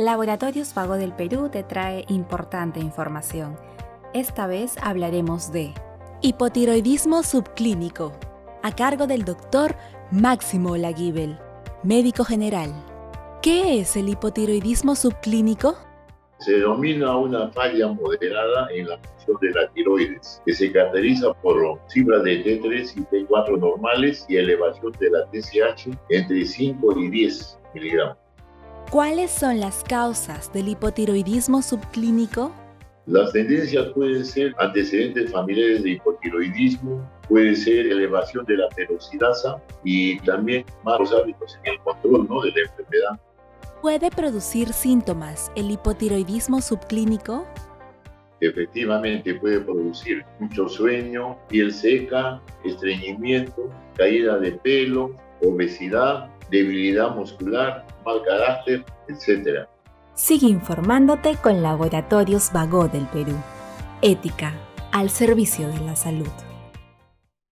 Laboratorios Vago del Perú te trae importante información. Esta vez hablaremos de hipotiroidismo subclínico, a cargo del doctor Máximo Laguibel, médico general. ¿Qué es el hipotiroidismo subclínico? Se denomina una falla moderada en la función de la tiroides, que se caracteriza por cifras de T3 y T4 normales y elevación de la TSH entre 5 y 10 miligramos. ¿Cuáles son las causas del hipotiroidismo subclínico? Las tendencias pueden ser antecedentes familiares de hipotiroidismo, puede ser elevación de la peroxidasa y también malos hábitos en el control ¿no? de la enfermedad. ¿Puede producir síntomas el hipotiroidismo subclínico? Efectivamente puede producir mucho sueño, piel seca, estreñimiento, caída de pelo, obesidad, debilidad muscular, mal carácter, etc. Sigue informándote con Laboratorios Vago del Perú. Ética al servicio de la salud.